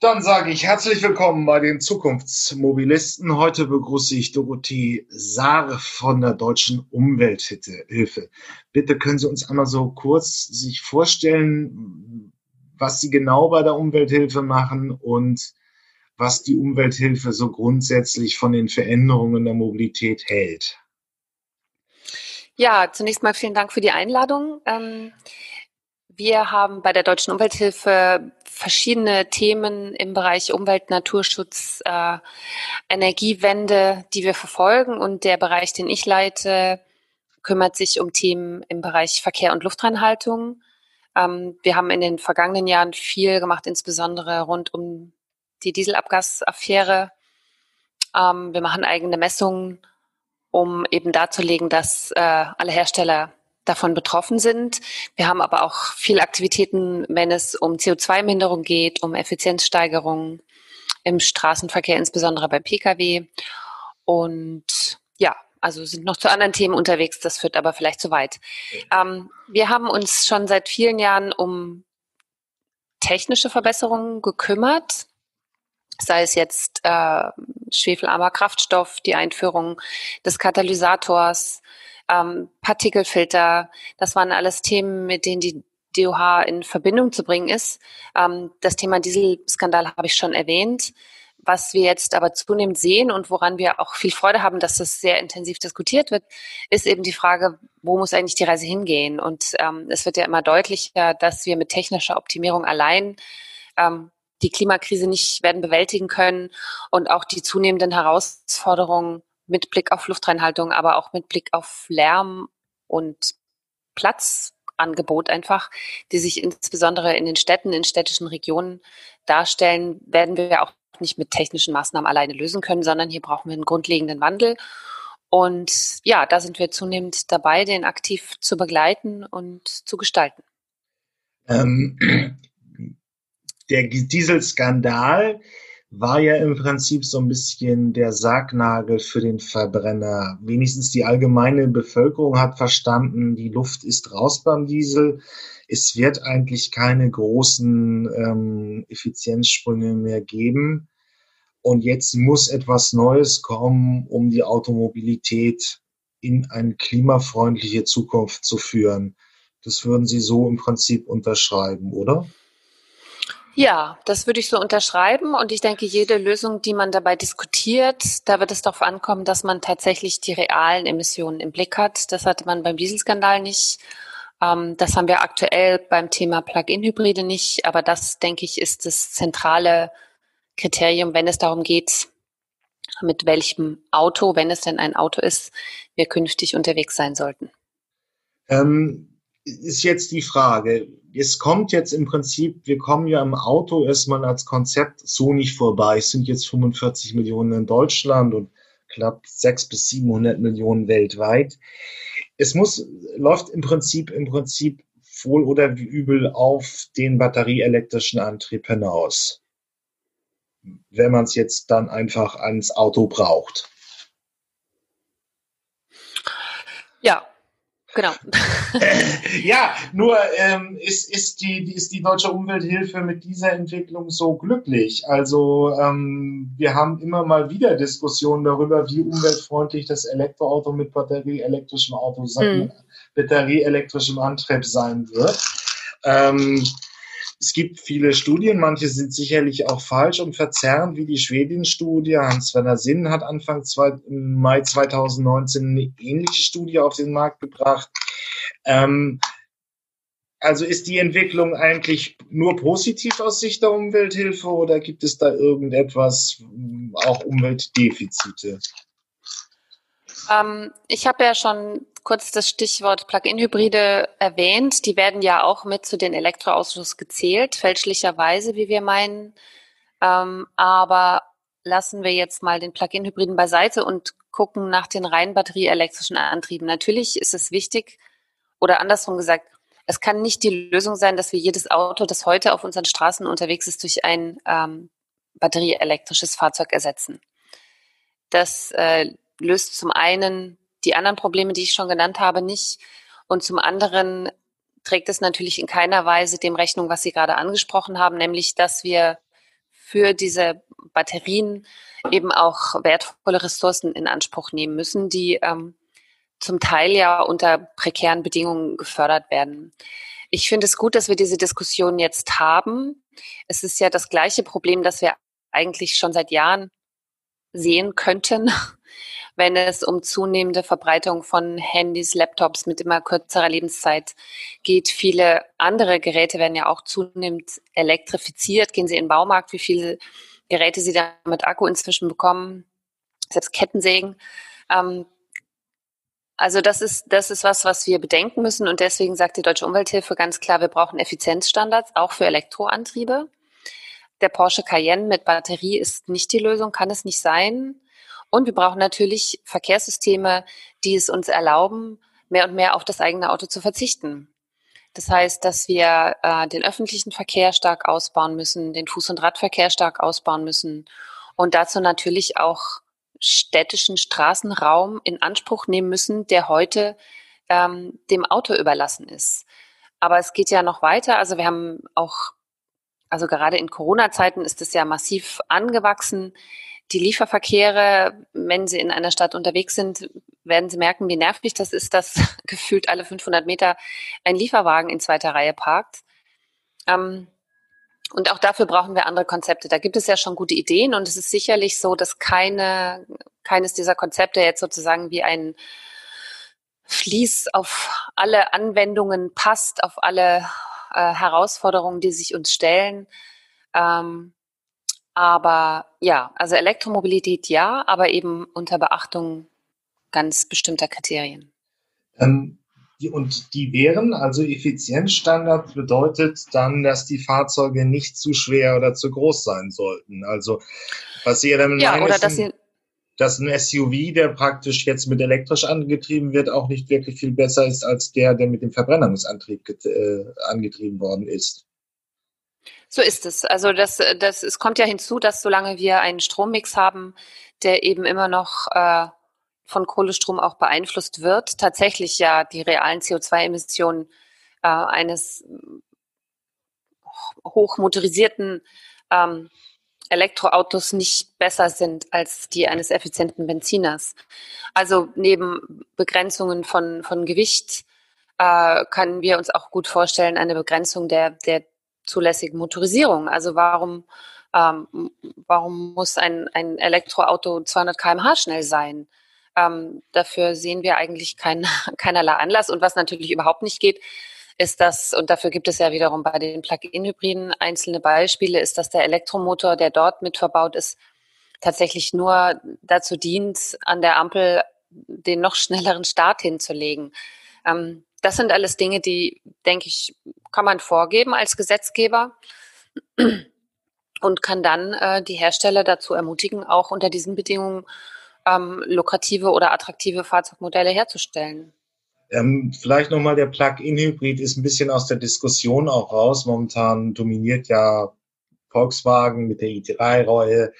Dann sage ich herzlich willkommen bei den Zukunftsmobilisten. Heute begrüße ich Dorothee Saare von der Deutschen Umwelthilfe. Bitte können Sie uns einmal so kurz sich vorstellen, was Sie genau bei der Umwelthilfe machen und was die Umwelthilfe so grundsätzlich von den Veränderungen der Mobilität hält. Ja, zunächst mal vielen Dank für die Einladung. Wir haben bei der Deutschen Umwelthilfe verschiedene Themen im Bereich Umwelt, Naturschutz, äh, Energiewende, die wir verfolgen. Und der Bereich, den ich leite, kümmert sich um Themen im Bereich Verkehr und Luftreinhaltung. Ähm, wir haben in den vergangenen Jahren viel gemacht, insbesondere rund um die Dieselabgasaffäre. Ähm, wir machen eigene Messungen, um eben darzulegen, dass äh, alle Hersteller davon betroffen sind. Wir haben aber auch viele Aktivitäten, wenn es um CO2-Minderung geht, um Effizienzsteigerung im Straßenverkehr, insbesondere bei Pkw. Und ja, also sind noch zu anderen Themen unterwegs, das führt aber vielleicht zu weit. Ähm, wir haben uns schon seit vielen Jahren um technische Verbesserungen gekümmert, sei es jetzt äh, schwefelarmer Kraftstoff, die Einführung des Katalysators, ähm, Partikelfilter. Das waren alles Themen, mit denen die DOH in Verbindung zu bringen ist. Ähm, das Thema Dieselskandal habe ich schon erwähnt. Was wir jetzt aber zunehmend sehen und woran wir auch viel Freude haben, dass das sehr intensiv diskutiert wird, ist eben die Frage, wo muss eigentlich die Reise hingehen? Und ähm, es wird ja immer deutlicher, dass wir mit technischer Optimierung allein ähm, die Klimakrise nicht werden bewältigen können und auch die zunehmenden Herausforderungen mit Blick auf Luftreinhaltung, aber auch mit Blick auf Lärm und Platzangebot einfach, die sich insbesondere in den Städten, in städtischen Regionen darstellen, werden wir auch nicht mit technischen Maßnahmen alleine lösen können, sondern hier brauchen wir einen grundlegenden Wandel. Und ja, da sind wir zunehmend dabei, den aktiv zu begleiten und zu gestalten. Ähm, der Dieselskandal war ja im Prinzip so ein bisschen der Sargnagel für den Verbrenner. Wenigstens die allgemeine Bevölkerung hat verstanden, die Luft ist raus beim Diesel. Es wird eigentlich keine großen ähm, Effizienzsprünge mehr geben. Und jetzt muss etwas Neues kommen, um die Automobilität in eine klimafreundliche Zukunft zu führen. Das würden Sie so im Prinzip unterschreiben, oder? Ja, das würde ich so unterschreiben. Und ich denke, jede Lösung, die man dabei diskutiert, da wird es darauf ankommen, dass man tatsächlich die realen Emissionen im Blick hat. Das hatte man beim Dieselskandal nicht. Ähm, das haben wir aktuell beim Thema Plug-in-Hybride nicht. Aber das, denke ich, ist das zentrale Kriterium, wenn es darum geht, mit welchem Auto, wenn es denn ein Auto ist, wir künftig unterwegs sein sollten. Ähm ist jetzt die Frage. Es kommt jetzt im Prinzip, wir kommen ja im Auto erstmal als Konzept so nicht vorbei. Es sind jetzt 45 Millionen in Deutschland und knapp 600 bis 700 Millionen weltweit. Es muss, läuft im Prinzip, im Prinzip wohl oder übel auf den batterieelektrischen Antrieb hinaus. Wenn man es jetzt dann einfach ans Auto braucht. Ja, Genau. ja, nur ähm, ist, ist, die, ist die Deutsche Umwelthilfe mit dieser Entwicklung so glücklich. Also ähm, wir haben immer mal wieder Diskussionen darüber, wie umweltfreundlich das Elektroauto mit batterieelektrischem Auto sein, mhm. batterieelektrischem Antrieb sein wird. Ähm, es gibt viele Studien, manche sind sicherlich auch falsch und verzerrend, wie die Schwedien-Studie. Hans-Werner Sinn hat Anfang zwei, Mai 2019 eine ähnliche Studie auf den Markt gebracht. Ähm, also ist die Entwicklung eigentlich nur positiv aus Sicht der Umwelthilfe oder gibt es da irgendetwas, auch Umweltdefizite? Ähm, ich habe ja schon kurz das Stichwort Plug-in-Hybride erwähnt. Die werden ja auch mit zu den Elektroautos gezählt, fälschlicherweise, wie wir meinen. Ähm, aber lassen wir jetzt mal den Plug-in-Hybriden beiseite und gucken nach den rein batterieelektrischen Antrieben. Natürlich ist es wichtig, oder andersrum gesagt, es kann nicht die Lösung sein, dass wir jedes Auto, das heute auf unseren Straßen unterwegs ist, durch ein ähm, batterieelektrisches Fahrzeug ersetzen. Das äh, löst zum einen die anderen Probleme, die ich schon genannt habe, nicht. Und zum anderen trägt es natürlich in keiner Weise dem Rechnung, was Sie gerade angesprochen haben, nämlich dass wir für diese Batterien eben auch wertvolle Ressourcen in Anspruch nehmen müssen, die ähm, zum Teil ja unter prekären Bedingungen gefördert werden. Ich finde es gut, dass wir diese Diskussion jetzt haben. Es ist ja das gleiche Problem, das wir eigentlich schon seit Jahren sehen könnten, wenn es um zunehmende Verbreitung von Handys, Laptops mit immer kürzerer Lebenszeit geht. Viele andere Geräte werden ja auch zunehmend elektrifiziert. Gehen Sie in den Baumarkt, wie viele Geräte Sie da mit Akku inzwischen bekommen, selbst Kettensägen. Ähm, also das ist, das ist was, was wir bedenken müssen. Und deswegen sagt die Deutsche Umwelthilfe ganz klar, wir brauchen Effizienzstandards, auch für Elektroantriebe. Der Porsche Cayenne mit Batterie ist nicht die Lösung, kann es nicht sein. Und wir brauchen natürlich Verkehrssysteme, die es uns erlauben, mehr und mehr auf das eigene Auto zu verzichten. Das heißt, dass wir äh, den öffentlichen Verkehr stark ausbauen müssen, den Fuß- und Radverkehr stark ausbauen müssen und dazu natürlich auch städtischen Straßenraum in Anspruch nehmen müssen, der heute ähm, dem Auto überlassen ist. Aber es geht ja noch weiter. Also wir haben auch, also gerade in Corona-Zeiten ist es ja massiv angewachsen. Die Lieferverkehre, wenn Sie in einer Stadt unterwegs sind, werden Sie merken, wie nervig das ist, dass gefühlt alle 500 Meter ein Lieferwagen in zweiter Reihe parkt. Ähm, und auch dafür brauchen wir andere Konzepte. Da gibt es ja schon gute Ideen und es ist sicherlich so, dass keine, keines dieser Konzepte jetzt sozusagen wie ein Fließ auf alle Anwendungen passt, auf alle äh, Herausforderungen, die sich uns stellen. Ähm, aber ja, also Elektromobilität ja, aber eben unter Beachtung ganz bestimmter Kriterien. Ähm, die, und die wären, also Effizienzstandard bedeutet dann, dass die Fahrzeuge nicht zu schwer oder zu groß sein sollten. Also was Sie ja damit ja, meinen, oder dass, Sie dass ein SUV, der praktisch jetzt mit elektrisch angetrieben wird, auch nicht wirklich viel besser ist als der, der mit dem Verbrennungsantrieb äh, angetrieben worden ist. So ist es. Also das, das, es kommt ja hinzu, dass solange wir einen Strommix haben, der eben immer noch äh, von Kohlestrom auch beeinflusst wird, tatsächlich ja die realen CO2-Emissionen äh, eines hochmotorisierten ähm, Elektroautos nicht besser sind als die eines effizienten Benziners. Also neben Begrenzungen von, von Gewicht äh, können wir uns auch gut vorstellen, eine Begrenzung der, der zulässigen Motorisierung. Also warum, ähm, warum muss ein, ein Elektroauto 200 km/h schnell sein? Ähm, dafür sehen wir eigentlich kein, keinerlei Anlass. Und was natürlich überhaupt nicht geht, ist das, und dafür gibt es ja wiederum bei den Plug-in-Hybriden einzelne Beispiele, ist, dass der Elektromotor, der dort mit verbaut ist, tatsächlich nur dazu dient, an der Ampel den noch schnelleren Start hinzulegen. Ähm, das sind alles Dinge, die, denke ich, kann man vorgeben als Gesetzgeber und kann dann äh, die Hersteller dazu ermutigen, auch unter diesen Bedingungen ähm, lukrative oder attraktive Fahrzeugmodelle herzustellen. Ähm, vielleicht nochmal der Plug-in-Hybrid ist ein bisschen aus der Diskussion auch raus. Momentan dominiert ja Volkswagen mit der i3-Reue,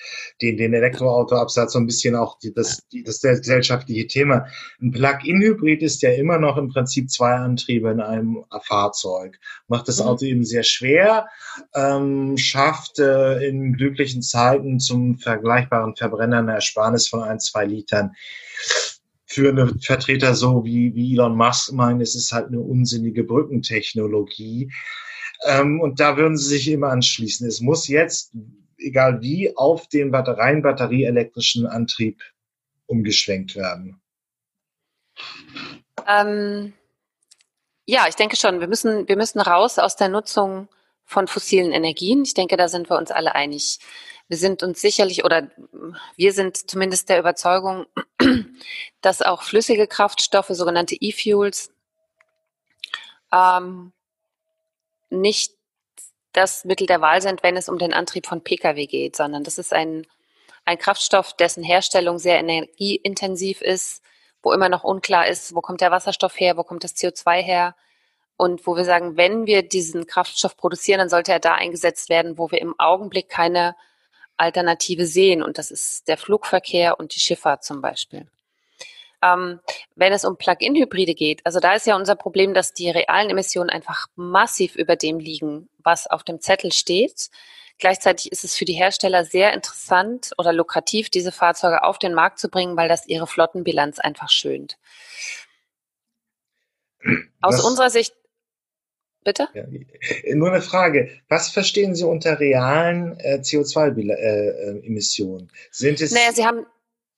den, den Elektroautoabsatz, so ein bisschen auch die, das, die, das gesellschaftliche Thema. Ein Plug-in-Hybrid ist ja immer noch im Prinzip zwei Antriebe in einem Fahrzeug. Macht das mhm. Auto eben sehr schwer, ähm, schafft äh, in glücklichen Zeiten zum vergleichbaren Verbrenner eine Ersparnis von ein, zwei Litern für eine Vertreter so wie, wie Elon Musk meinen, es ist halt eine unsinnige Brückentechnologie. Ähm, und da würden sie sich immer anschließen. Es muss jetzt, egal wie, auf den rein batterieelektrischen Antrieb umgeschwenkt werden. Ähm, ja, ich denke schon. Wir müssen, wir müssen raus aus der Nutzung von fossilen Energien. Ich denke, da sind wir uns alle einig. Wir sind uns sicherlich oder wir sind zumindest der Überzeugung, dass auch flüssige Kraftstoffe, sogenannte E-Fuels, ähm, nicht das Mittel der Wahl sind, wenn es um den Antrieb von Pkw geht, sondern das ist ein, ein Kraftstoff, dessen Herstellung sehr energieintensiv ist, wo immer noch unklar ist, wo kommt der Wasserstoff her, wo kommt das CO2 her. Und wo wir sagen, wenn wir diesen Kraftstoff produzieren, dann sollte er da eingesetzt werden, wo wir im Augenblick keine Alternative sehen. Und das ist der Flugverkehr und die Schifffahrt zum Beispiel. Ähm, wenn es um Plug-in-Hybride geht, also da ist ja unser Problem, dass die realen Emissionen einfach massiv über dem liegen, was auf dem Zettel steht. Gleichzeitig ist es für die Hersteller sehr interessant oder lukrativ, diese Fahrzeuge auf den Markt zu bringen, weil das ihre Flottenbilanz einfach schönt. Aus Was? unserer Sicht Bitte? Ja, nur eine Frage. Was verstehen Sie unter realen äh, CO2-Emissionen? Äh, äh Sind es. Naja, Sie haben,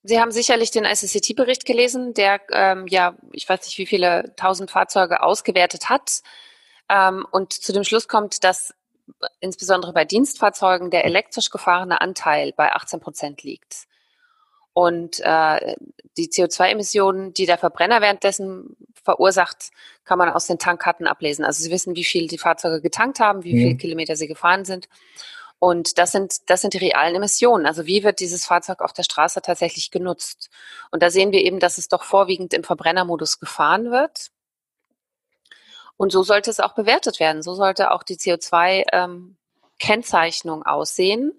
Sie haben sicherlich den ICCT-Bericht gelesen, der ähm, ja, ich weiß nicht, wie viele tausend Fahrzeuge ausgewertet hat ähm, und zu dem Schluss kommt, dass insbesondere bei Dienstfahrzeugen der elektrisch gefahrene Anteil bei 18 Prozent liegt. Und äh, die CO2-Emissionen, die der Verbrenner währenddessen verursacht, kann man aus den Tankkarten ablesen. Also Sie wissen, wie viel die Fahrzeuge getankt haben, wie mhm. viele Kilometer sie gefahren sind. Und das sind, das sind die realen Emissionen. Also wie wird dieses Fahrzeug auf der Straße tatsächlich genutzt? Und da sehen wir eben, dass es doch vorwiegend im Verbrennermodus gefahren wird. Und so sollte es auch bewertet werden. So sollte auch die CO2-Kennzeichnung ähm, aussehen.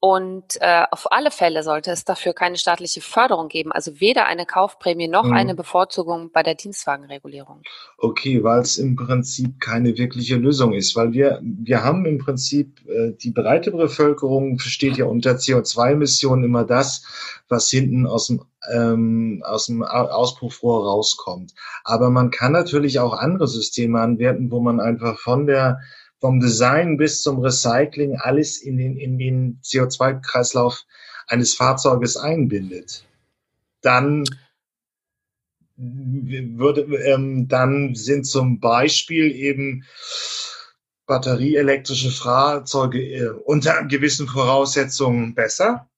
Und äh, auf alle Fälle sollte es dafür keine staatliche Förderung geben, also weder eine Kaufprämie noch mhm. eine Bevorzugung bei der Dienstwagenregulierung. Okay, weil es im Prinzip keine wirkliche Lösung ist, weil wir wir haben im Prinzip äh, die breite Bevölkerung versteht ja unter CO2-Emissionen immer das, was hinten aus dem ähm, aus dem Auspuffrohr rauskommt. Aber man kann natürlich auch andere Systeme anwenden, wo man einfach von der vom Design bis zum Recycling alles in den, in den CO2-Kreislauf eines Fahrzeuges einbindet, dann würde, ähm, dann sind zum Beispiel eben batterieelektrische Fahrzeuge äh, unter gewissen Voraussetzungen besser,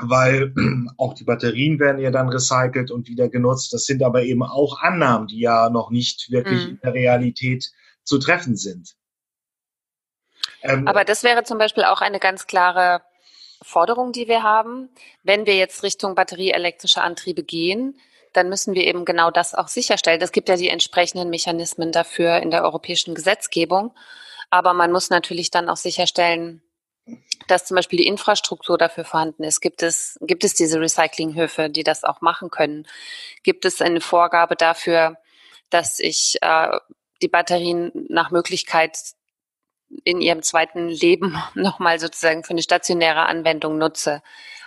weil auch die Batterien werden ja dann recycelt und wieder genutzt. Das sind aber eben auch Annahmen, die ja noch nicht wirklich mhm. in der Realität zu treffen sind. Ähm, Aber das wäre zum Beispiel auch eine ganz klare Forderung, die wir haben. Wenn wir jetzt Richtung batterieelektrische Antriebe gehen, dann müssen wir eben genau das auch sicherstellen. Es gibt ja die entsprechenden Mechanismen dafür in der europäischen Gesetzgebung. Aber man muss natürlich dann auch sicherstellen, dass zum Beispiel die Infrastruktur dafür vorhanden ist. Gibt es, gibt es diese Recyclinghöfe, die das auch machen können? Gibt es eine Vorgabe dafür, dass ich äh, die Batterien nach Möglichkeit in ihrem zweiten Leben nochmal sozusagen für eine stationäre Anwendung nutze.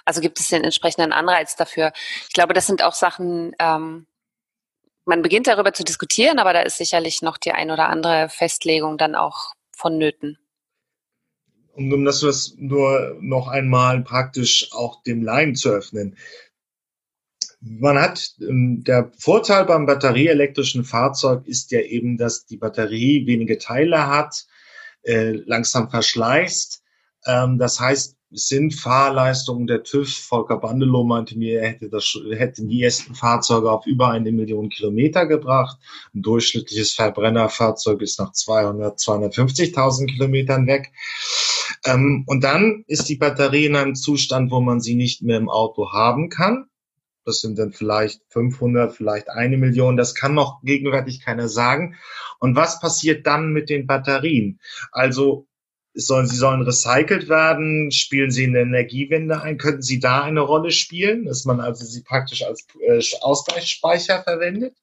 Also gibt es den entsprechenden Anreiz dafür. Ich glaube, das sind auch Sachen, ähm, man beginnt darüber zu diskutieren, aber da ist sicherlich noch die ein oder andere Festlegung dann auch vonnöten. Und um das nur noch einmal praktisch auch dem Laien zu öffnen. Man hat, ähm, der Vorteil beim batterieelektrischen Fahrzeug ist ja eben, dass die Batterie wenige Teile hat, äh, langsam verschleißt. Ähm, das heißt, sind Fahrleistungen der TÜV. Volker Bandelow meinte mir, er hätte, das, hätte die ersten Fahrzeuge auf über eine Million Kilometer gebracht. Ein durchschnittliches Verbrennerfahrzeug ist nach 200, 250.000 Kilometern weg. Ähm, und dann ist die Batterie in einem Zustand, wo man sie nicht mehr im Auto haben kann. Das sind dann vielleicht 500, vielleicht eine Million. Das kann noch gegenwärtig keiner sagen. Und was passiert dann mit den Batterien? Also sollen, sie sollen recycelt werden? Spielen sie in der Energiewende ein? Könnten sie da eine Rolle spielen, dass man also sie praktisch als äh, Ausgleichsspeicher verwendet?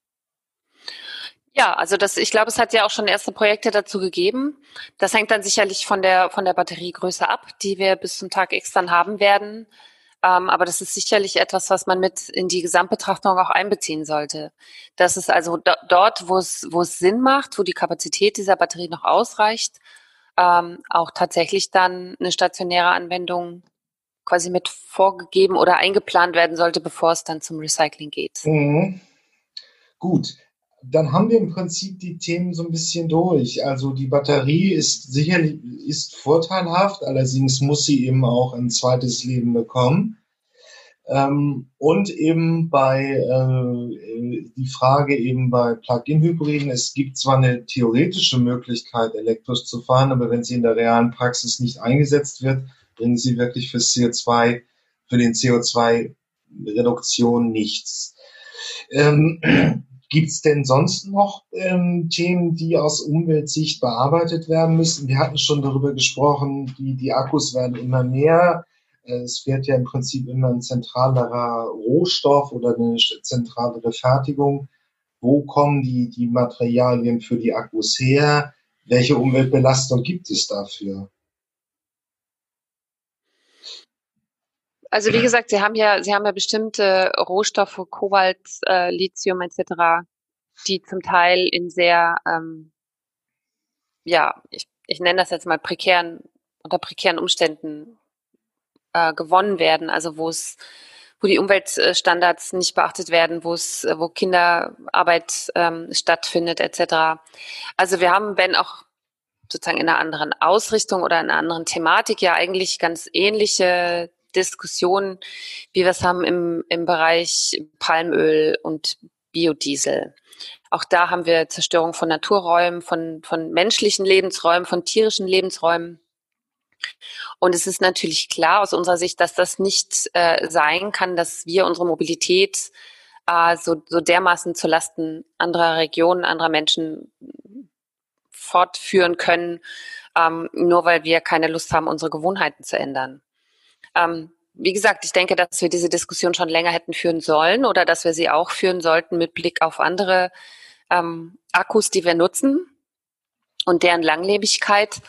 Ja, also das, ich glaube, es hat ja auch schon erste Projekte dazu gegeben. Das hängt dann sicherlich von der, von der Batteriegröße ab, die wir bis zum Tag X dann haben werden. Ähm, aber das ist sicherlich etwas, was man mit in die Gesamtbetrachtung auch einbeziehen sollte. Das ist also do dort, wo es, wo es Sinn macht, wo die Kapazität dieser Batterie noch ausreicht, ähm, auch tatsächlich dann eine stationäre Anwendung quasi mit vorgegeben oder eingeplant werden sollte, bevor es dann zum Recycling geht. Mhm. Gut, dann haben wir im Prinzip die Themen so ein bisschen durch. Also die Batterie ist sicherlich ist vorteilhaft, allerdings muss sie eben auch ein zweites Leben bekommen. Ähm, und eben bei äh, die Frage eben bei Plug-in-Hybriden, es gibt zwar eine theoretische Möglichkeit, elektrisch zu fahren, aber wenn sie in der realen Praxis nicht eingesetzt wird, bringen sie wirklich für CO2, für den CO2-Reduktion nichts. Ähm, Gibt es denn sonst noch ähm, Themen, die aus Umweltsicht bearbeitet werden müssen? Wir hatten schon darüber gesprochen, die, die Akkus werden immer mehr. Es wird ja im Prinzip immer ein zentralerer Rohstoff oder eine zentralere Fertigung. Wo kommen die, die Materialien für die Akkus her? Welche Umweltbelastung gibt es dafür? Also wie gesagt, Sie haben ja, Sie haben ja bestimmte Rohstoffe, Kobalt, äh, Lithium etc., die zum Teil in sehr, ähm, ja, ich, ich nenne das jetzt mal prekären, unter prekären Umständen äh, gewonnen werden, also wo es wo die Umweltstandards nicht beachtet werden, wo es, wo Kinderarbeit ähm, stattfindet, etc. Also wir haben, wenn auch sozusagen in einer anderen Ausrichtung oder in einer anderen Thematik ja eigentlich ganz ähnliche Diskussionen, wie wir es haben im, im Bereich Palmöl und Biodiesel. Auch da haben wir Zerstörung von Naturräumen, von, von menschlichen Lebensräumen, von tierischen Lebensräumen. Und es ist natürlich klar aus unserer Sicht, dass das nicht äh, sein kann, dass wir unsere Mobilität äh, so, so dermaßen zu Lasten anderer Regionen, anderer Menschen fortführen können, ähm, nur weil wir keine Lust haben, unsere Gewohnheiten zu ändern. Ähm, wie gesagt, ich denke, dass wir diese Diskussion schon länger hätten führen sollen oder dass wir sie auch führen sollten mit Blick auf andere ähm, Akkus, die wir nutzen und deren Langlebigkeit,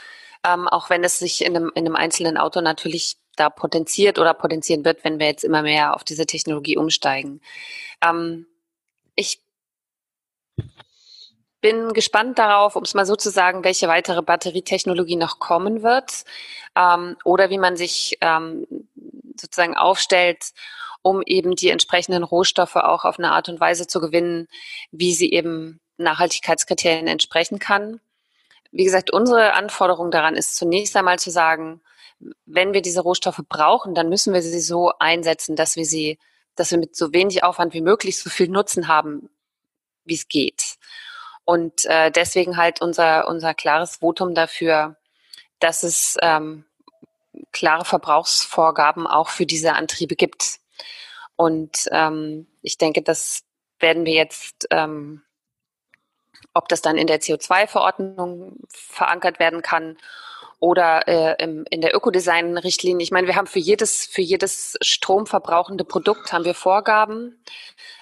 ähm, auch wenn es sich in einem, in einem einzelnen Auto natürlich da potenziert oder potenzieren wird, wenn wir jetzt immer mehr auf diese Technologie umsteigen. Ähm, ich bin gespannt darauf, um es mal so zu sagen, welche weitere Batterietechnologie noch kommen wird ähm, oder wie man sich ähm, sozusagen aufstellt, um eben die entsprechenden Rohstoffe auch auf eine Art und Weise zu gewinnen, wie sie eben Nachhaltigkeitskriterien entsprechen kann. Wie gesagt, unsere Anforderung daran ist zunächst einmal zu sagen, wenn wir diese Rohstoffe brauchen, dann müssen wir sie so einsetzen, dass wir sie, dass wir mit so wenig Aufwand wie möglich so viel Nutzen haben, wie es geht. Und äh, deswegen halt unser, unser klares Votum dafür, dass es ähm, klare Verbrauchsvorgaben auch für diese Antriebe gibt. Und ähm, ich denke, das werden wir jetzt, ähm, ob das dann in der CO2-Verordnung verankert werden kann oder äh, im, in der Ökodesign-Richtlinie. Ich meine, wir haben für jedes, für jedes stromverbrauchende Produkt haben wir Vorgaben.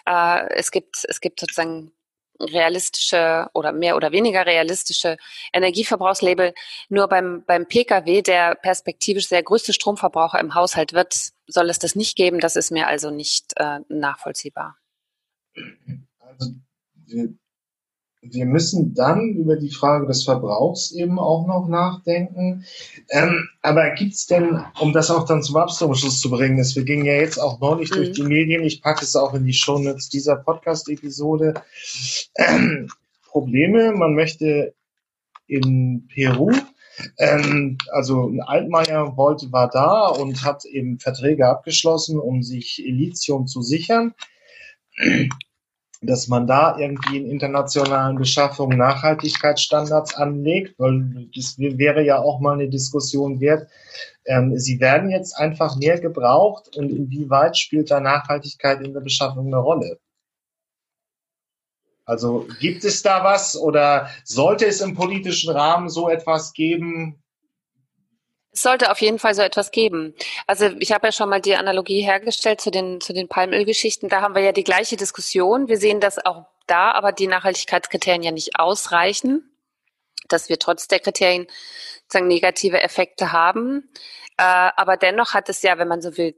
Äh, es gibt, es gibt sozusagen realistische oder mehr oder weniger realistische Energieverbrauchslabel. Nur beim, beim Pkw, der perspektivisch sehr größte Stromverbraucher im Haushalt wird, soll es das nicht geben. Das ist mir also nicht äh, nachvollziehbar. Also wir wir müssen dann über die Frage des Verbrauchs eben auch noch nachdenken. Ähm, aber gibt's denn, um das auch dann zum Abschluss zu bringen, ist, wir gingen ja jetzt auch neulich mhm. durch die Medien, ich packe es auch in die Shownotes dieser Podcast-Episode, ähm, Probleme, man möchte in Peru ähm, also Altmaier wollte, war da und hat eben Verträge abgeschlossen, um sich Lithium zu sichern dass man da irgendwie in internationalen Beschaffungen Nachhaltigkeitsstandards anlegt, weil das wäre ja auch mal eine Diskussion wert. Ähm, sie werden jetzt einfach mehr gebraucht und inwieweit spielt da Nachhaltigkeit in der Beschaffung eine Rolle? Also gibt es da was oder sollte es im politischen Rahmen so etwas geben? Es sollte auf jeden Fall so etwas geben. Also ich habe ja schon mal die Analogie hergestellt zu den, zu den Palmölgeschichten. Da haben wir ja die gleiche Diskussion. Wir sehen, dass auch da aber die Nachhaltigkeitskriterien ja nicht ausreichen, dass wir trotz der Kriterien sozusagen negative Effekte haben. Äh, aber dennoch hat es ja, wenn man so will,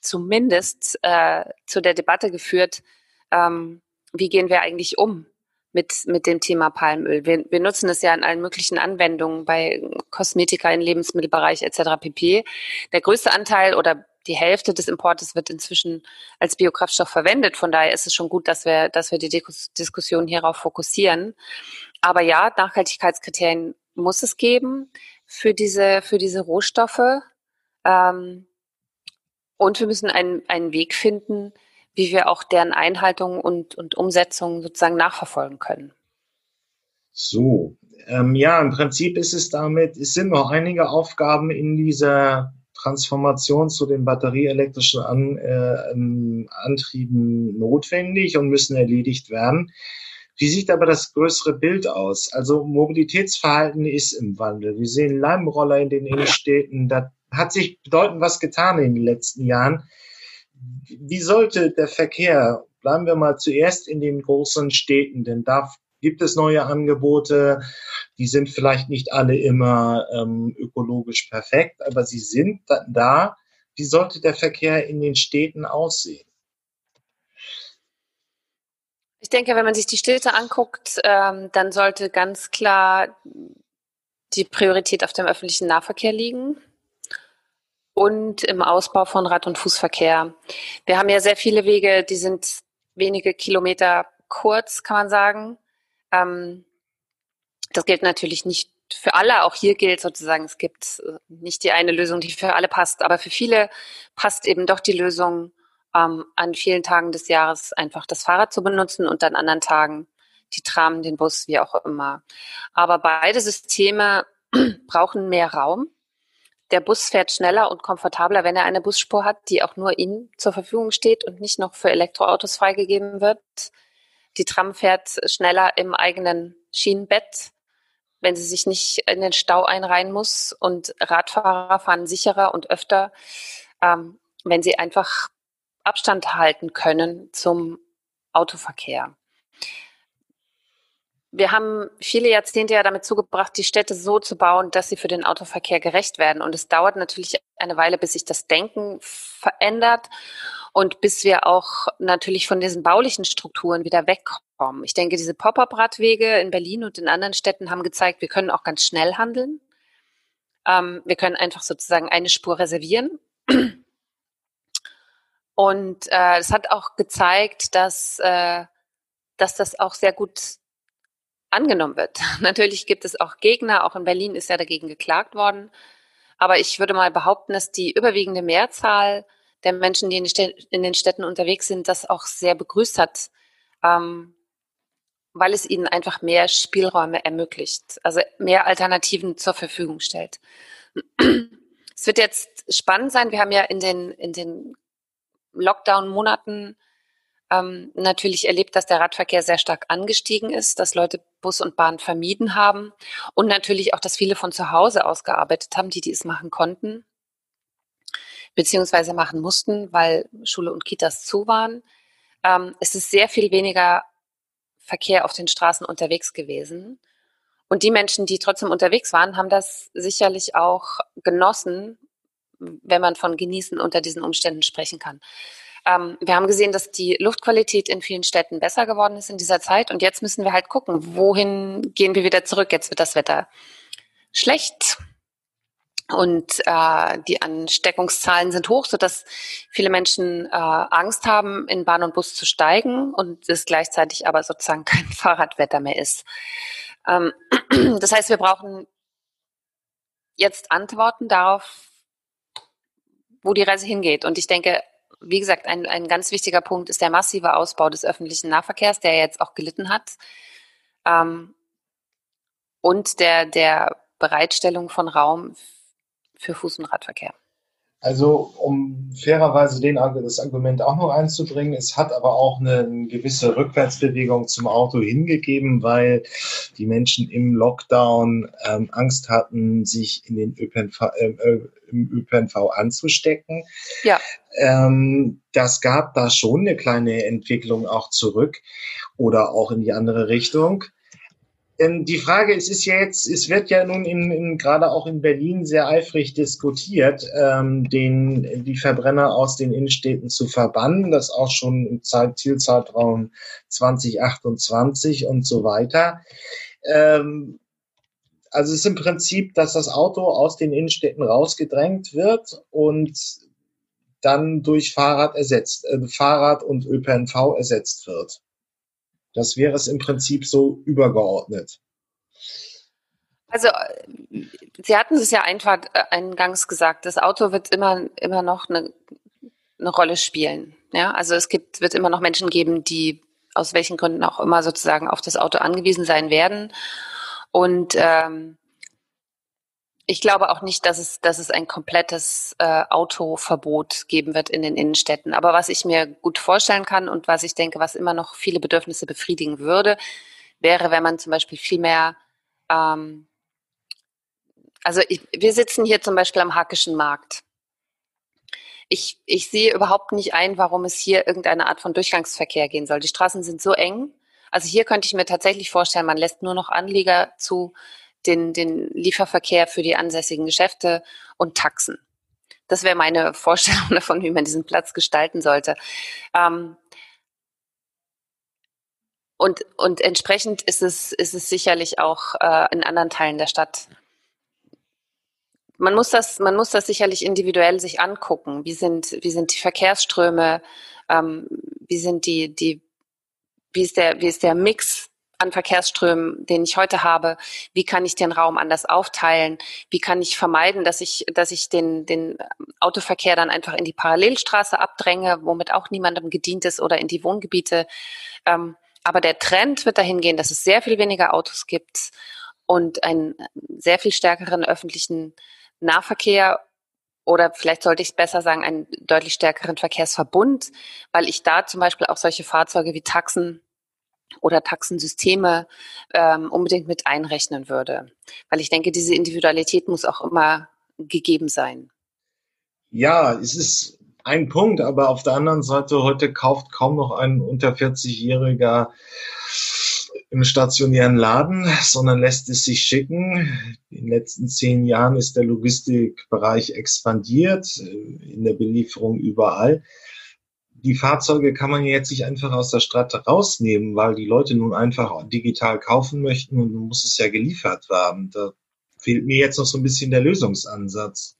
zumindest äh, zu der Debatte geführt, ähm, wie gehen wir eigentlich um mit, mit dem Thema Palmöl. Wir, wir nutzen es ja in allen möglichen Anwendungen bei Kosmetika im Lebensmittelbereich etc. pp. Der größte Anteil oder die Hälfte des Importes wird inzwischen als Biokraftstoff verwendet. Von daher ist es schon gut, dass wir, dass wir die Diskussion hierauf fokussieren. Aber ja, Nachhaltigkeitskriterien muss es geben für diese, für diese Rohstoffe. Ähm, und wir müssen einen, einen Weg finden, wie wir auch deren Einhaltung und, und Umsetzung sozusagen nachverfolgen können. So, ähm, ja, im Prinzip ist es damit, es sind noch einige Aufgaben in dieser Transformation zu den batterieelektrischen An, äh, ähm, Antrieben notwendig und müssen erledigt werden. Wie sieht aber das größere Bild aus? Also Mobilitätsverhalten ist im Wandel. Wir sehen Leimroller in den Innenstädten. Da hat sich bedeutend was getan in den letzten Jahren wie sollte der Verkehr, bleiben wir mal zuerst in den großen Städten, denn da gibt es neue Angebote, die sind vielleicht nicht alle immer ähm, ökologisch perfekt, aber sie sind da, wie sollte der Verkehr in den Städten aussehen? Ich denke, wenn man sich die Städte anguckt, ähm, dann sollte ganz klar die Priorität auf dem öffentlichen Nahverkehr liegen und im Ausbau von Rad- und Fußverkehr. Wir haben ja sehr viele Wege, die sind wenige Kilometer kurz, kann man sagen. Ähm, das gilt natürlich nicht für alle. Auch hier gilt sozusagen, es gibt äh, nicht die eine Lösung, die für alle passt, aber für viele passt eben doch die Lösung, ähm, an vielen Tagen des Jahres einfach das Fahrrad zu benutzen und an anderen Tagen die Tram, den Bus, wie auch immer. Aber beide Systeme brauchen mehr Raum. Der Bus fährt schneller und komfortabler, wenn er eine Busspur hat, die auch nur ihm zur Verfügung steht und nicht noch für Elektroautos freigegeben wird. Die Tram fährt schneller im eigenen Schienenbett, wenn sie sich nicht in den Stau einreihen muss. Und Radfahrer fahren sicherer und öfter, ähm, wenn sie einfach Abstand halten können zum Autoverkehr. Wir haben viele Jahrzehnte ja damit zugebracht, die Städte so zu bauen, dass sie für den Autoverkehr gerecht werden. Und es dauert natürlich eine Weile, bis sich das Denken verändert und bis wir auch natürlich von diesen baulichen Strukturen wieder wegkommen. Ich denke, diese Pop-up-Radwege in Berlin und in anderen Städten haben gezeigt, wir können auch ganz schnell handeln. Ähm, wir können einfach sozusagen eine Spur reservieren und äh, es hat auch gezeigt, dass, äh, dass das auch sehr gut angenommen wird. Natürlich gibt es auch Gegner, auch in Berlin ist ja dagegen geklagt worden. Aber ich würde mal behaupten, dass die überwiegende Mehrzahl der Menschen, die in den Städten unterwegs sind, das auch sehr begrüßt hat, ähm, weil es ihnen einfach mehr Spielräume ermöglicht, also mehr Alternativen zur Verfügung stellt. Es wird jetzt spannend sein. Wir haben ja in den, in den Lockdown-Monaten ähm, natürlich erlebt, dass der Radverkehr sehr stark angestiegen ist, dass Leute Bus und Bahn vermieden haben und natürlich auch, dass viele von zu Hause aus gearbeitet haben, die, die es machen konnten, beziehungsweise machen mussten, weil Schule und Kitas zu waren. Ähm, es ist sehr viel weniger Verkehr auf den Straßen unterwegs gewesen. Und die Menschen, die trotzdem unterwegs waren, haben das sicherlich auch genossen, wenn man von genießen unter diesen Umständen sprechen kann. Ähm, wir haben gesehen, dass die Luftqualität in vielen Städten besser geworden ist in dieser Zeit. Und jetzt müssen wir halt gucken, wohin gehen wir wieder zurück. Jetzt wird das Wetter schlecht. Und äh, die Ansteckungszahlen sind hoch, sodass viele Menschen äh, Angst haben, in Bahn und Bus zu steigen und es gleichzeitig aber sozusagen kein Fahrradwetter mehr ist. Ähm, das heißt, wir brauchen jetzt Antworten darauf, wo die Reise hingeht. Und ich denke, wie gesagt, ein, ein ganz wichtiger Punkt ist der massive Ausbau des öffentlichen Nahverkehrs, der jetzt auch gelitten hat. Ähm, und der, der Bereitstellung von Raum für Fuß- und Radverkehr. Also, um fairerweise den, das Argument auch noch einzubringen, es hat aber auch eine gewisse Rückwärtsbewegung zum Auto hingegeben, weil die Menschen im Lockdown ähm, Angst hatten, sich in den ÖPNV, äh, im ÖPNV anzustecken. Ja. Ähm, das gab da schon eine kleine Entwicklung auch zurück oder auch in die andere Richtung. Ähm, die Frage ist, ist ja jetzt, es wird ja nun in, in, gerade auch in Berlin sehr eifrig diskutiert, ähm, den, die Verbrenner aus den Innenstädten zu verbannen, das auch schon im Zeit, Zielzeitraum 2028 und so weiter. Ähm, also es ist im Prinzip, dass das Auto aus den Innenstädten rausgedrängt wird und dann durch Fahrrad ersetzt, äh, Fahrrad und ÖPNV ersetzt wird. Das wäre es im Prinzip so übergeordnet. Also Sie hatten es ja einfach äh, eingangs gesagt, das Auto wird immer, immer noch eine, eine Rolle spielen. Ja, also es gibt, wird immer noch Menschen geben, die aus welchen Gründen auch immer sozusagen auf das Auto angewiesen sein werden. Und ähm, ich glaube auch nicht, dass es, dass es ein komplettes äh, Autoverbot geben wird in den Innenstädten. Aber was ich mir gut vorstellen kann und was ich denke, was immer noch viele Bedürfnisse befriedigen würde, wäre, wenn man zum Beispiel viel mehr, ähm, also ich, wir sitzen hier zum Beispiel am Hackischen Markt. Ich, ich sehe überhaupt nicht ein, warum es hier irgendeine Art von Durchgangsverkehr gehen soll. Die Straßen sind so eng. Also hier könnte ich mir tatsächlich vorstellen, man lässt nur noch Anlieger zu, den, den Lieferverkehr für die ansässigen Geschäfte und Taxen. das wäre meine Vorstellung davon, wie man diesen Platz gestalten sollte. Ähm, und, und entsprechend ist es, ist es sicherlich auch äh, in anderen Teilen der Stadt. Man muss das, man muss das sicherlich individuell sich angucken. Wie sind, wie sind die Verkehrsströme? Ähm, wie sind die, die, wie ist der, wie ist der Mix an Verkehrsströmen, den ich heute habe? Wie kann ich den Raum anders aufteilen? Wie kann ich vermeiden, dass ich, dass ich den, den Autoverkehr dann einfach in die Parallelstraße abdränge, womit auch niemandem gedient ist oder in die Wohngebiete? Ähm, aber der Trend wird dahin gehen, dass es sehr viel weniger Autos gibt und einen sehr viel stärkeren öffentlichen Nahverkehr oder vielleicht sollte ich besser sagen, einen deutlich stärkeren Verkehrsverbund, weil ich da zum Beispiel auch solche Fahrzeuge wie Taxen oder Taxensysteme ähm, unbedingt mit einrechnen würde. Weil ich denke, diese Individualität muss auch immer gegeben sein. Ja, es ist ein Punkt, aber auf der anderen Seite heute kauft kaum noch ein unter 40-Jähriger im stationären Laden, sondern lässt es sich schicken. In den letzten zehn Jahren ist der Logistikbereich expandiert, in der Belieferung überall. Die Fahrzeuge kann man jetzt nicht einfach aus der Stadt rausnehmen, weil die Leute nun einfach digital kaufen möchten und muss es ja geliefert werden. Da fehlt mir jetzt noch so ein bisschen der Lösungsansatz.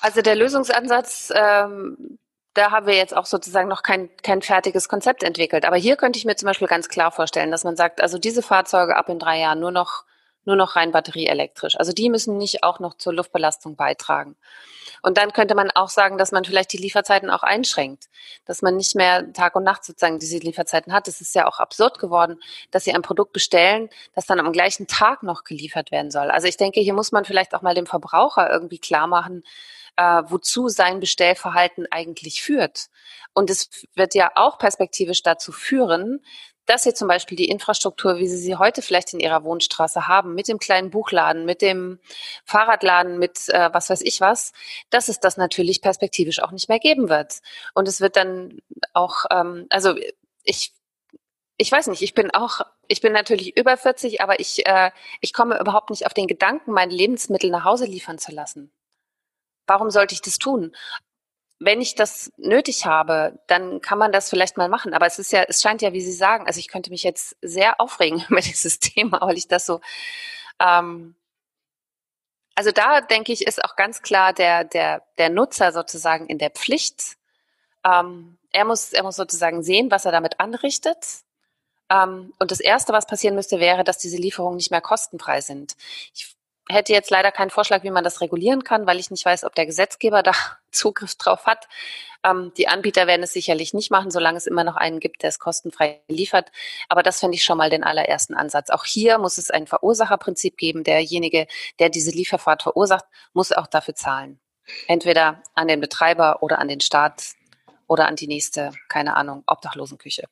Also der Lösungsansatz, ähm, da haben wir jetzt auch sozusagen noch kein, kein fertiges Konzept entwickelt. Aber hier könnte ich mir zum Beispiel ganz klar vorstellen, dass man sagt, also diese Fahrzeuge ab in drei Jahren nur noch, nur noch rein batterieelektrisch. Also die müssen nicht auch noch zur Luftbelastung beitragen. Und dann könnte man auch sagen, dass man vielleicht die Lieferzeiten auch einschränkt, dass man nicht mehr Tag und Nacht sozusagen diese Lieferzeiten hat. Es ist ja auch absurd geworden, dass Sie ein Produkt bestellen, das dann am gleichen Tag noch geliefert werden soll. Also ich denke, hier muss man vielleicht auch mal dem Verbraucher irgendwie klar machen, äh, wozu sein Bestellverhalten eigentlich führt. Und es wird ja auch perspektivisch dazu führen, dass Sie zum Beispiel die Infrastruktur, wie Sie sie heute vielleicht in Ihrer Wohnstraße haben, mit dem kleinen Buchladen, mit dem Fahrradladen, mit äh, was weiß ich was, dass es das natürlich perspektivisch auch nicht mehr geben wird. Und es wird dann auch, ähm, also ich ich weiß nicht, ich bin auch, ich bin natürlich über 40, aber ich, äh, ich komme überhaupt nicht auf den Gedanken, meine Lebensmittel nach Hause liefern zu lassen. Warum sollte ich das tun? Wenn ich das nötig habe, dann kann man das vielleicht mal machen. Aber es ist ja, es scheint ja, wie Sie sagen, also ich könnte mich jetzt sehr aufregen über dieses Thema, weil ich das so, ähm, also da denke ich, ist auch ganz klar der, der, der Nutzer sozusagen in der Pflicht. Ähm, er muss, er muss sozusagen sehen, was er damit anrichtet. Ähm, und das erste, was passieren müsste, wäre, dass diese Lieferungen nicht mehr kostenfrei sind. Ich hätte jetzt leider keinen Vorschlag, wie man das regulieren kann, weil ich nicht weiß, ob der Gesetzgeber da Zugriff drauf hat. Ähm, die Anbieter werden es sicherlich nicht machen, solange es immer noch einen gibt, der es kostenfrei liefert. Aber das fände ich schon mal den allerersten Ansatz. Auch hier muss es ein Verursacherprinzip geben. Derjenige, der diese Lieferfahrt verursacht, muss auch dafür zahlen. Entweder an den Betreiber oder an den Staat oder an die nächste, keine Ahnung, Obdachlosenküche.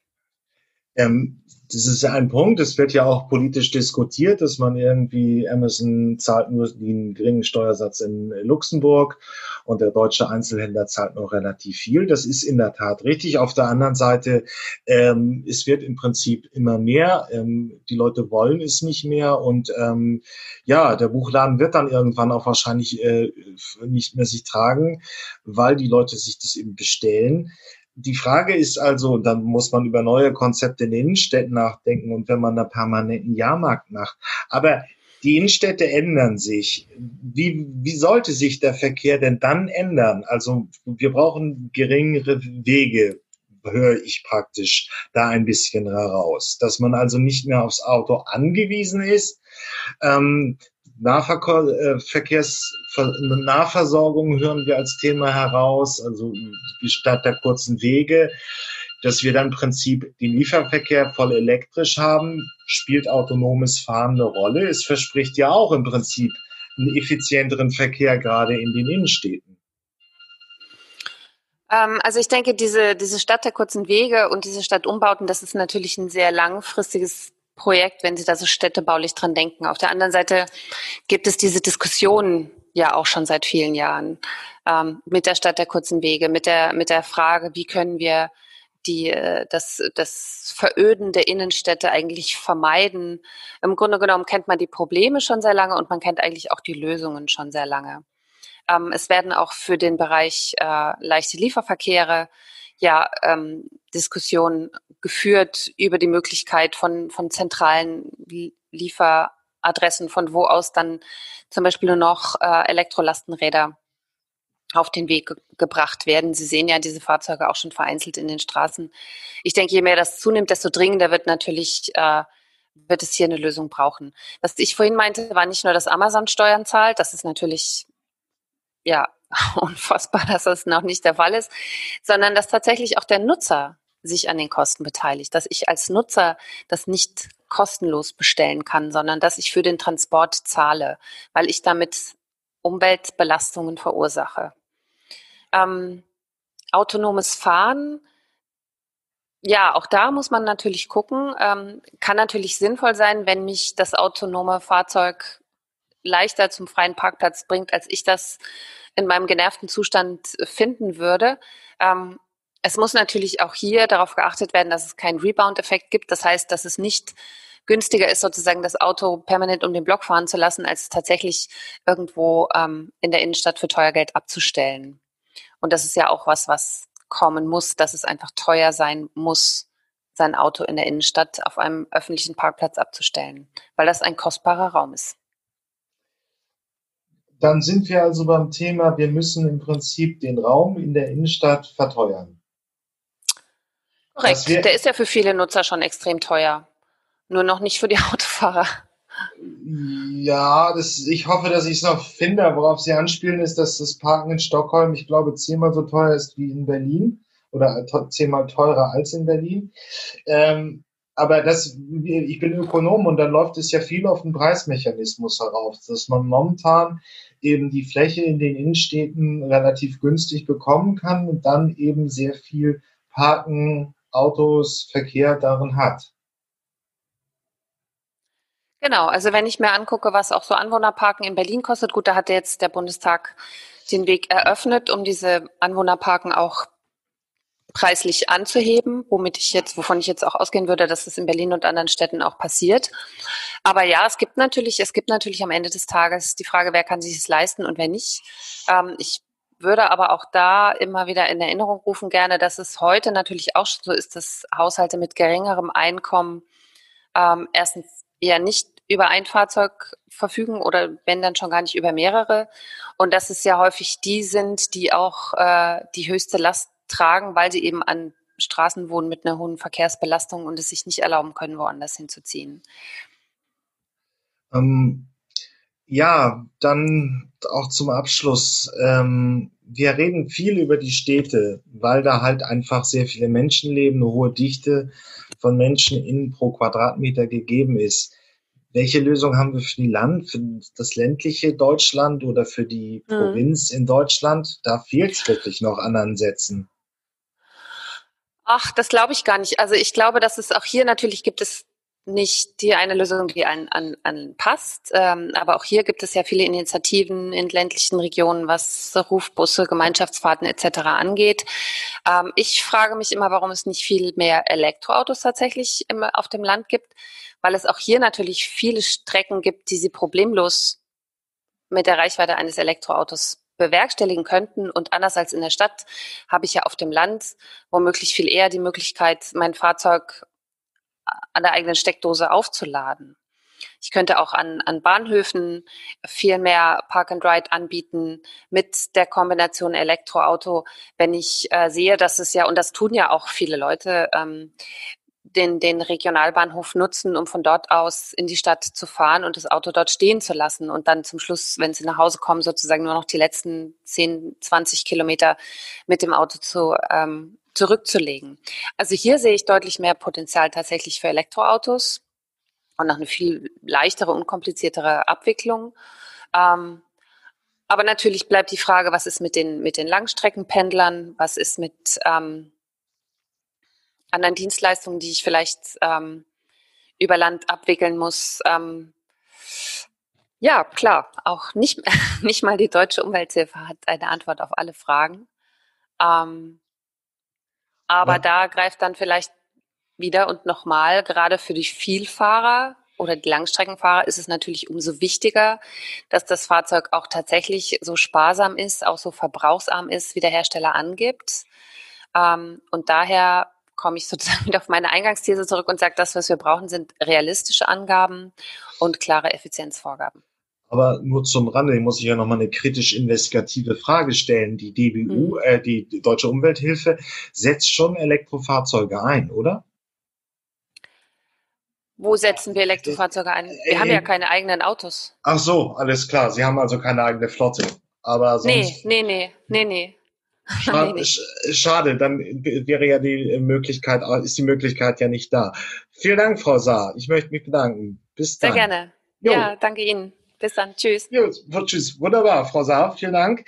Ähm, das ist ja ein Punkt, es wird ja auch politisch diskutiert, dass man irgendwie, Amazon zahlt nur den geringen Steuersatz in Luxemburg und der deutsche Einzelhändler zahlt noch relativ viel. Das ist in der Tat richtig. Auf der anderen Seite, ähm, es wird im Prinzip immer mehr. Ähm, die Leute wollen es nicht mehr und ähm, ja, der Buchladen wird dann irgendwann auch wahrscheinlich äh, nicht mehr sich tragen, weil die Leute sich das eben bestellen die Frage ist also, dann muss man über neue Konzepte in den Innenstädten nachdenken und wenn man einen permanenten Jahrmarkt macht. Aber die Innenstädte ändern sich. Wie, wie sollte sich der Verkehr denn dann ändern? Also wir brauchen geringere Wege, höre ich praktisch da ein bisschen heraus. Dass man also nicht mehr aufs Auto angewiesen ist, ähm, Nahverkehrs Nahversorgung hören wir als Thema heraus, also statt der kurzen Wege, dass wir dann im Prinzip den Lieferverkehr voll elektrisch haben, spielt autonomes Fahren eine Rolle. Es verspricht ja auch im Prinzip einen effizienteren Verkehr gerade in den Innenstädten. Ähm, also ich denke, diese, diese Stadt der kurzen Wege und diese Stadtumbauten, das ist natürlich ein sehr langfristiges Projekt, wenn Sie da so städtebaulich dran denken. Auf der anderen Seite gibt es diese Diskussionen ja auch schon seit vielen Jahren ähm, mit der Stadt der kurzen Wege, mit der, mit der Frage, wie können wir die, äh, das, das Veröden der Innenstädte eigentlich vermeiden. Im Grunde genommen kennt man die Probleme schon sehr lange und man kennt eigentlich auch die Lösungen schon sehr lange. Ähm, es werden auch für den Bereich äh, leichte Lieferverkehre ja ähm, Diskussionen geführt über die Möglichkeit von, von zentralen Lieferadressen, von wo aus dann zum Beispiel nur noch äh, Elektrolastenräder auf den Weg ge gebracht werden. Sie sehen ja diese Fahrzeuge auch schon vereinzelt in den Straßen. Ich denke, je mehr das zunimmt, desto dringender wird natürlich äh, wird es hier eine Lösung brauchen. Was ich vorhin meinte, war nicht nur, dass Amazon Steuern zahlt, das ist natürlich ja unfassbar, dass das noch nicht der Fall ist, sondern dass tatsächlich auch der Nutzer sich an den Kosten beteiligt, dass ich als Nutzer das nicht kostenlos bestellen kann, sondern dass ich für den Transport zahle, weil ich damit Umweltbelastungen verursache. Ähm, autonomes Fahren, ja, auch da muss man natürlich gucken. Ähm, kann natürlich sinnvoll sein, wenn mich das autonome Fahrzeug leichter zum freien Parkplatz bringt, als ich das in meinem genervten Zustand finden würde. Ähm, es muss natürlich auch hier darauf geachtet werden, dass es keinen Rebound-Effekt gibt. Das heißt, dass es nicht günstiger ist, sozusagen das Auto permanent um den Block fahren zu lassen, als tatsächlich irgendwo ähm, in der Innenstadt für teuer Geld abzustellen. Und das ist ja auch was, was kommen muss, dass es einfach teuer sein muss, sein Auto in der Innenstadt auf einem öffentlichen Parkplatz abzustellen, weil das ein kostbarer Raum ist. Dann sind wir also beim Thema, wir müssen im Prinzip den Raum in der Innenstadt verteuern. Korrekt, der ist ja für viele Nutzer schon extrem teuer. Nur noch nicht für die Autofahrer. Ja, das, ich hoffe, dass ich es noch finde. Worauf Sie anspielen, ist, dass das Parken in Stockholm, ich glaube, zehnmal so teuer ist wie in Berlin oder zehnmal teurer als in Berlin. Ähm, aber das, ich bin Ökonom und dann läuft es ja viel auf den Preismechanismus herauf, dass man momentan eben die Fläche in den Innenstädten relativ günstig bekommen kann und dann eben sehr viel Parken, Autos, Verkehr darin hat. Genau, also wenn ich mir angucke, was auch so Anwohnerparken in Berlin kostet, gut, da hat jetzt der Bundestag den Weg eröffnet, um diese Anwohnerparken auch preislich anzuheben, womit ich jetzt, wovon ich jetzt auch ausgehen würde, dass es in Berlin und anderen Städten auch passiert. Aber ja, es gibt natürlich, es gibt natürlich am Ende des Tages die Frage, wer kann sich es leisten und wer nicht. Ähm, ich würde aber auch da immer wieder in Erinnerung rufen gerne, dass es heute natürlich auch so ist, dass Haushalte mit geringerem Einkommen ähm, erstens eher nicht über ein Fahrzeug verfügen oder wenn dann schon gar nicht über mehrere. Und dass es ja häufig die sind, die auch äh, die höchste Last tragen, weil sie eben an Straßen wohnen mit einer hohen Verkehrsbelastung und es sich nicht erlauben können, woanders hinzuziehen. Ähm, ja, dann auch zum Abschluss. Ähm, wir reden viel über die Städte, weil da halt einfach sehr viele Menschen leben, eine hohe Dichte von Menschen in pro Quadratmeter gegeben ist. Welche Lösung haben wir für die Land, für das ländliche Deutschland oder für die mhm. Provinz in Deutschland? Da fehlt es wirklich noch an Ansätzen. Ach, das glaube ich gar nicht. Also ich glaube, dass es auch hier natürlich gibt es nicht die eine Lösung, die an, an, an passt. Ähm, aber auch hier gibt es ja viele Initiativen in ländlichen Regionen, was Rufbusse, Gemeinschaftsfahrten etc. angeht. Ähm, ich frage mich immer, warum es nicht viel mehr Elektroautos tatsächlich im, auf dem Land gibt, weil es auch hier natürlich viele Strecken gibt, die sie problemlos mit der Reichweite eines Elektroautos bewerkstelligen könnten. Und anders als in der Stadt habe ich ja auf dem Land womöglich viel eher die Möglichkeit, mein Fahrzeug an der eigenen Steckdose aufzuladen. Ich könnte auch an, an Bahnhöfen viel mehr Park and Ride anbieten mit der Kombination Elektroauto, wenn ich äh, sehe, dass es ja, und das tun ja auch viele Leute, ähm, den, den Regionalbahnhof nutzen, um von dort aus in die Stadt zu fahren und das Auto dort stehen zu lassen und dann zum Schluss, wenn sie nach Hause kommen, sozusagen nur noch die letzten 10, 20 Kilometer mit dem Auto zu, ähm, zurückzulegen. Also hier sehe ich deutlich mehr Potenzial tatsächlich für Elektroautos und noch eine viel leichtere, unkompliziertere Abwicklung. Ähm, aber natürlich bleibt die Frage, was ist mit den, mit den Langstreckenpendlern, was ist mit ähm, anderen Dienstleistungen, die ich vielleicht ähm, über Land abwickeln muss. Ähm, ja, klar, auch nicht, nicht mal die deutsche Umwelthilfe hat eine Antwort auf alle Fragen. Ähm, aber ja. da greift dann vielleicht wieder und nochmal, gerade für die Vielfahrer, oder die Langstreckenfahrer ist es natürlich umso wichtiger, dass das Fahrzeug auch tatsächlich so sparsam ist, auch so verbrauchsarm ist, wie der Hersteller angibt. Ähm, und daher komme ich sozusagen wieder auf meine Eingangsthese zurück und sage, das, was wir brauchen, sind realistische Angaben und klare Effizienzvorgaben. Aber nur zum Rande muss ich ja nochmal eine kritisch-investigative Frage stellen. Die DBU, mhm. äh, die Deutsche Umwelthilfe, setzt schon Elektrofahrzeuge ein, oder? Wo setzen wir Elektrofahrzeuge ein? Wir äh, haben ja keine eigenen Autos. Ach so, alles klar. Sie haben also keine eigene Flotte. Aber sonst. Nee, nee, nee, nee, nee. Schade, schade, dann wäre ja die Möglichkeit, ist die Möglichkeit ja nicht da. Vielen Dank, Frau Saar. Ich möchte mich bedanken. Bis dann. Sehr gerne. Jo. Ja, danke Ihnen. Bis dann. Tschüss. Jo, tschüss. Wunderbar, Frau Saar. Vielen Dank.